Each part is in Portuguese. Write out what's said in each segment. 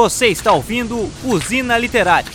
Você está ouvindo Usina Literária.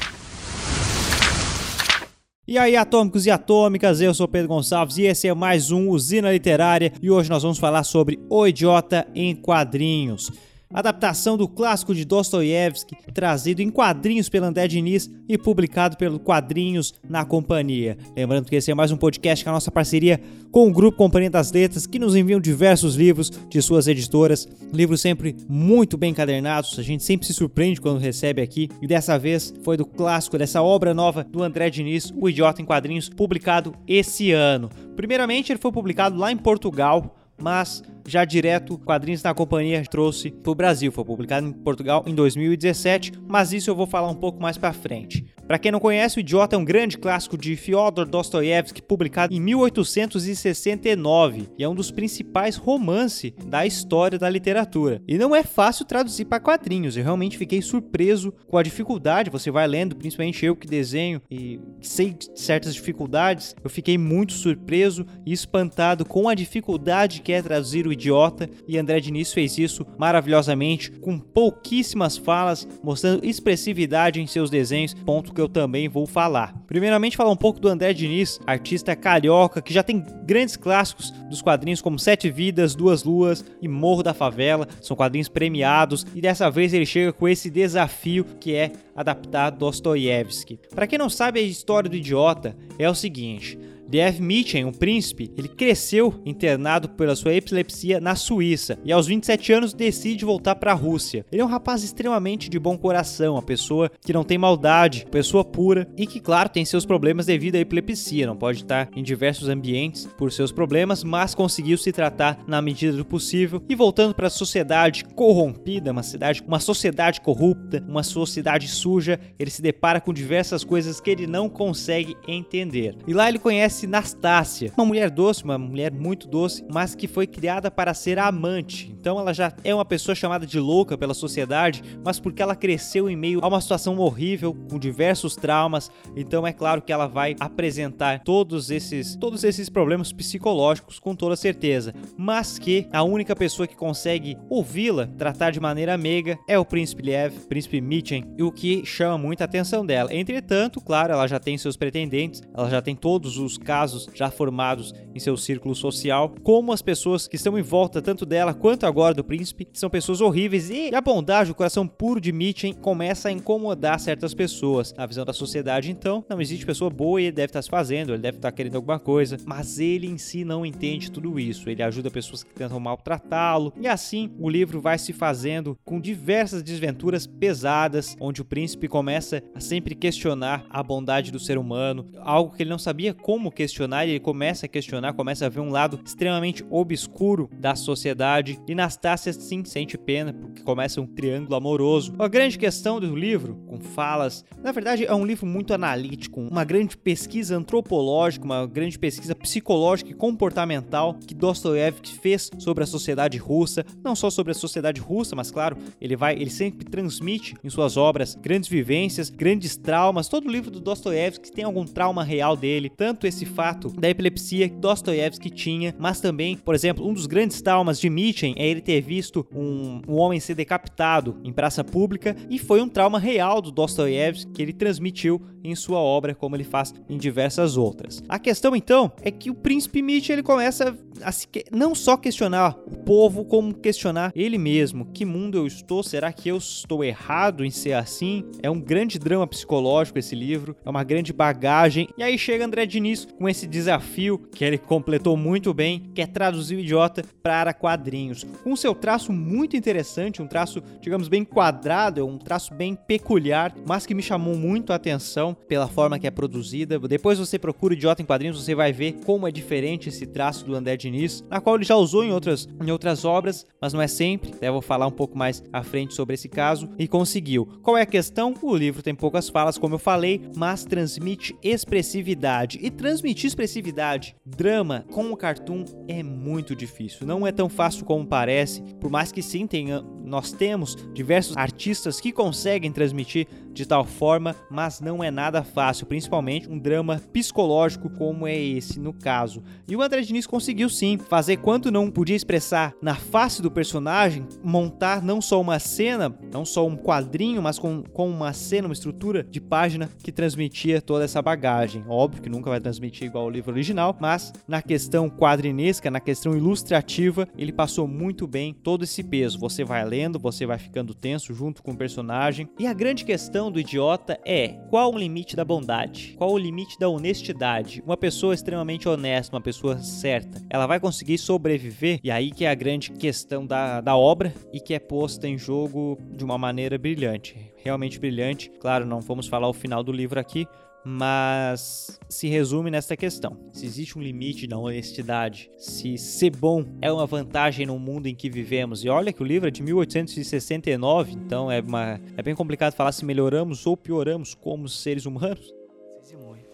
E aí, atômicos e atômicas, eu sou Pedro Gonçalves e esse é mais um Usina Literária e hoje nós vamos falar sobre O Idiota em Quadrinhos adaptação do clássico de Dostoiévski, trazido em quadrinhos pelo André Diniz e publicado pelo Quadrinhos na Companhia. Lembrando que esse é mais um podcast com a nossa parceria com o Grupo Companhia das Letras, que nos enviam diversos livros de suas editoras, livros sempre muito bem encadernados, a gente sempre se surpreende quando recebe aqui, e dessa vez foi do clássico, dessa obra nova do André Diniz, O Idiota em Quadrinhos, publicado esse ano. Primeiramente, ele foi publicado lá em Portugal, mas já direto Quadrinhos na Companhia trouxe para o Brasil. Foi publicado em Portugal em 2017, mas isso eu vou falar um pouco mais para frente. Para quem não conhece, O Idiota é um grande clássico de Fyodor Dostoiévski, publicado em 1869, e é um dos principais romances da história da literatura. E não é fácil traduzir para quadrinhos, eu realmente fiquei surpreso com a dificuldade. Você vai lendo, principalmente eu que desenho e sei certas dificuldades, eu fiquei muito surpreso e espantado com a dificuldade que é traduzir o idiota, e André Diniz fez isso maravilhosamente, com pouquíssimas falas, mostrando expressividade em seus desenhos, ponto que eu também vou falar. Primeiramente, falar um pouco do André Diniz, artista carioca que já tem grandes clássicos dos quadrinhos como Sete Vidas, Duas Luas e Morro da Favela, são quadrinhos premiados, e dessa vez ele chega com esse desafio que é adaptar Dostoiévski. Para quem não sabe a história do idiota, é o seguinte: D.F. Mitchell, um príncipe, ele cresceu internado pela sua epilepsia na Suíça e aos 27 anos decide voltar para a Rússia. Ele é um rapaz extremamente de bom coração, uma pessoa que não tem maldade, pessoa pura e que, claro, tem seus problemas devido à epilepsia, não pode estar em diversos ambientes por seus problemas, mas conseguiu se tratar na medida do possível e voltando para a sociedade corrompida, uma cidade, uma sociedade corrupta, uma sociedade suja, ele se depara com diversas coisas que ele não consegue entender. E lá ele conhece conhece Nastácia, uma mulher doce, uma mulher muito doce, mas que foi criada para ser amante. Então ela já é uma pessoa chamada de louca pela sociedade, mas porque ela cresceu em meio a uma situação horrível, com diversos traumas, então é claro que ela vai apresentar todos esses todos esses problemas psicológicos com toda certeza, mas que a única pessoa que consegue ouvi-la, tratar de maneira meiga é o príncipe Liev, príncipe Mitchen, e o que chama muita atenção dela. Entretanto, claro, ela já tem seus pretendentes, ela já tem todos os casos já formados em seu círculo social, como as pessoas que estão em volta tanto dela quanto agora do príncipe, são pessoas horríveis e a bondade, o coração puro de Mitchen começa a incomodar certas pessoas. Na visão da sociedade, então, não existe pessoa boa e ele deve estar se fazendo, ele deve estar querendo alguma coisa, mas ele em si não entende tudo isso. Ele ajuda pessoas que tentam maltratá-lo e assim o livro vai se fazendo com diversas desventuras pesadas, onde o príncipe começa a sempre questionar a bondade do ser humano, algo que ele não sabia como questionar e ele começa a questionar, começa a ver um lado extremamente obscuro da sociedade. E Nastácia sim sente pena porque começa um triângulo amoroso. A grande questão do livro, com falas, na verdade é um livro muito analítico, uma grande pesquisa antropológica, uma grande pesquisa psicológica e comportamental que Dostoiévski fez sobre a sociedade russa, não só sobre a sociedade russa, mas claro, ele vai, ele sempre transmite em suas obras grandes vivências, grandes traumas. Todo livro do Dostoiévski tem algum trauma real dele, tanto esse esse fato da epilepsia que Dostoiévski tinha, mas também, por exemplo, um dos grandes traumas de Mitchen é ele ter visto um, um homem ser decapitado em praça pública e foi um trauma real do Dostoiévski que ele transmitiu em sua obra, como ele faz em diversas outras. A questão então é que o príncipe Mitchell ele começa a se que... não só questionar o povo, como questionar ele mesmo. Que mundo eu estou? Será que eu estou errado em ser assim? É um grande drama psicológico esse livro, é uma grande bagagem. E aí chega André Diniz com esse desafio que ele completou muito bem, que é traduzir o idiota para quadrinhos. Com seu traço muito interessante, um traço, digamos, bem quadrado, um traço bem peculiar, mas que me chamou muito a atenção pela forma que é produzida. Depois você procura Idiota em Quadrinhos, você vai ver como é diferente esse traço do André Diniz, na qual ele já usou em outras, em outras obras, mas não é sempre. Até vou falar um pouco mais à frente sobre esse caso. E conseguiu. Qual é a questão? O livro tem poucas falas, como eu falei, mas transmite expressividade. E transmitir expressividade, drama com o cartoon é muito difícil. Não é tão fácil como parece, por mais que sim tenha nós temos diversos artistas que conseguem transmitir de tal forma, mas não é nada fácil, principalmente um drama psicológico como é esse no caso. E o André Diniz conseguiu sim fazer quanto não podia expressar na face do personagem, montar não só uma cena, não só um quadrinho, mas com, com uma cena, uma estrutura de página que transmitia toda essa bagagem. Óbvio que nunca vai transmitir igual o livro original, mas na questão quadrinesca, na questão ilustrativa, ele passou muito bem todo esse peso. Você vai lendo, você vai ficando tenso junto com o personagem. E a grande questão do idiota é: qual o limite da bondade? Qual o limite da honestidade? Uma pessoa extremamente honesta, uma pessoa certa, ela vai conseguir sobreviver? E aí que é a grande questão da, da obra e que é posta em jogo de uma maneira brilhante. Realmente brilhante. Claro, não vamos falar o final do livro aqui, mas se resume nesta questão: se existe um limite na honestidade, se ser bom é uma vantagem no mundo em que vivemos. E olha que o livro é de 1869, então é, uma, é bem complicado falar se melhoramos ou pioramos como seres humanos.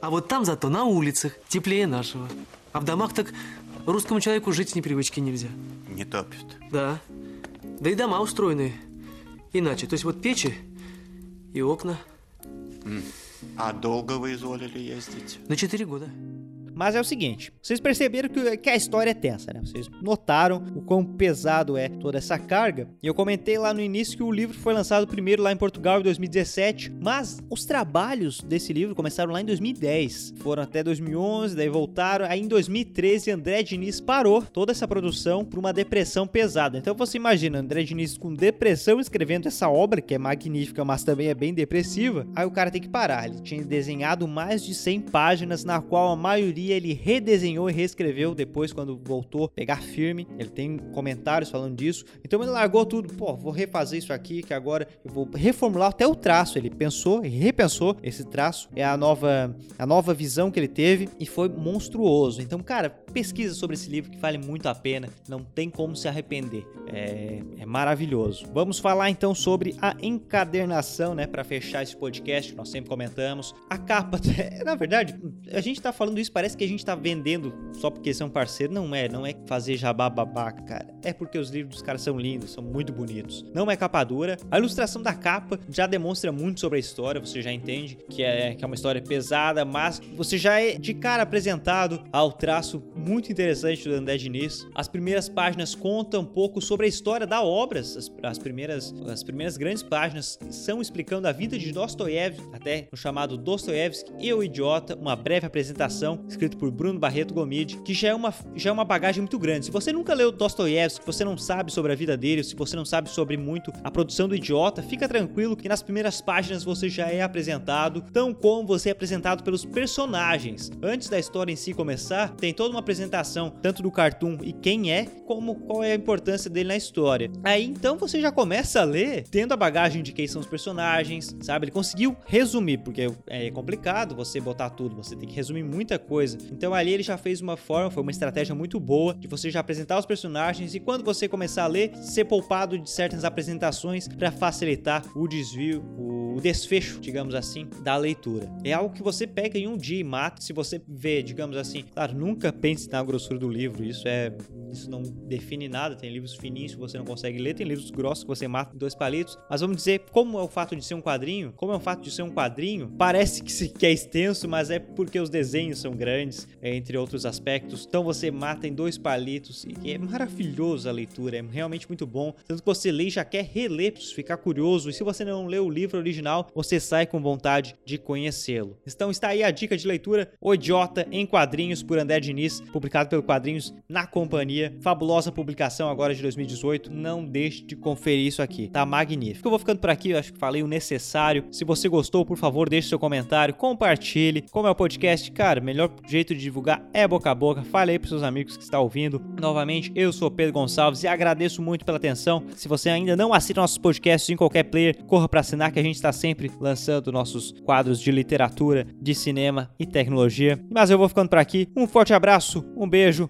А вот там зато на улицах теплее нашего. А в домах так русскому человеку жить с непривычки нельзя. Не топит. Да. Да и дома устроены иначе. То есть вот печи и окна. А долго вы изволили ездить? На 4 года. Mas é o seguinte, vocês perceberam que, que a história é tensa, né? Vocês notaram o quão pesado é toda essa carga. E eu comentei lá no início que o livro foi lançado primeiro lá em Portugal em 2017, mas os trabalhos desse livro começaram lá em 2010. Foram até 2011, daí voltaram. Aí em 2013 André Diniz parou toda essa produção por uma depressão pesada. Então você imagina André Diniz com depressão escrevendo essa obra que é magnífica, mas também é bem depressiva. Aí o cara tem que parar. Ele tinha desenhado mais de 100 páginas na qual a maioria ele redesenhou e reescreveu depois quando voltou pegar firme. Ele tem comentários falando disso. Então ele largou tudo. Pô, vou refazer isso aqui que agora eu vou reformular até o traço. Ele pensou e repensou esse traço. É a nova a nova visão que ele teve e foi monstruoso. Então, cara, pesquisa sobre esse livro que vale muito a pena. Não tem como se arrepender. É, é maravilhoso. Vamos falar então sobre a encadernação, né, para fechar esse podcast nós sempre comentamos. A capa, na verdade, a gente tá falando isso, parece que a gente tá vendendo só porque são parceiros. Não é, não é fazer jabá babaca, cara. É porque os livros dos caras são lindos, são muito bonitos. Não é capa dura. A ilustração da capa já demonstra muito sobre a história, você já entende que é, que é uma história pesada, mas você já é de cara apresentado ao traço muito interessante do André Diniz. As primeiras páginas contam um pouco sobre a história da obra. As, as primeiras, as primeiras grandes páginas são explicando a vida de Dostoiévski, até no chamado Dostoiévski e o Idiota, uma breve apresentação escrito por Bruno Barreto Gomide, que já é uma, já é uma bagagem muito grande. Se você nunca leu Dostoiévski, você não sabe sobre a vida dele, se você não sabe sobre muito a produção do Idiota, fica tranquilo que nas primeiras páginas você já é apresentado, tão como você é apresentado pelos personagens. Antes da história em si começar, tem toda uma apresentação tanto do cartoon e quem é, como qual é a importância dele na história. Aí então você já começa a ler tendo a bagagem de quem são os personagens, sabe? Ele conseguiu resumir, porque é complicado você botar tudo, você tem que resumir muita coisa. Então ali ele já fez uma forma, foi uma estratégia muito boa de você já apresentar os personagens e quando você começar a ler, ser poupado de certas apresentações para facilitar o desvio, o desfecho, digamos assim, da leitura. É algo que você pega em um dia e mata. Se você vê, digamos assim, claro, nunca pense na grossura do livro, isso é isso não define nada. Tem livros fininhos que você não consegue ler, tem livros grossos que você mata em dois palitos. Mas vamos dizer, como é o fato de ser um quadrinho, como é o fato de ser um quadrinho, parece que, é extenso, mas é porque os desenhos são grandes, entre outros aspectos. Então você mata em dois palitos e é maravilhoso a leitura, é realmente muito bom. Tanto que você lê e já quer reler ficar curioso. E se você não leu o livro original, você sai com vontade de conhecê-lo. Então está aí a dica de leitura: O Idiota em Quadrinhos por André Diniz, publicado pelo Quadrinhos na Companhia. Fabulosa publicação agora de 2018. Não deixe de conferir isso aqui, tá magnífico. Eu vou ficando por aqui, eu acho que falei o necessário. Se você gostou, por favor, deixe seu comentário, compartilhe. Como é o podcast, cara, melhor jeito de divulgar é boca a boca. Fale aí pros seus amigos que estão ouvindo. Novamente, eu sou Pedro Gonçalves e agradeço muito pela atenção. Se você ainda não assina nossos podcasts em qualquer player, corra para assinar que a gente está sempre lançando nossos quadros de literatura, de cinema e tecnologia. Mas eu vou ficando por aqui. Um forte abraço, um beijo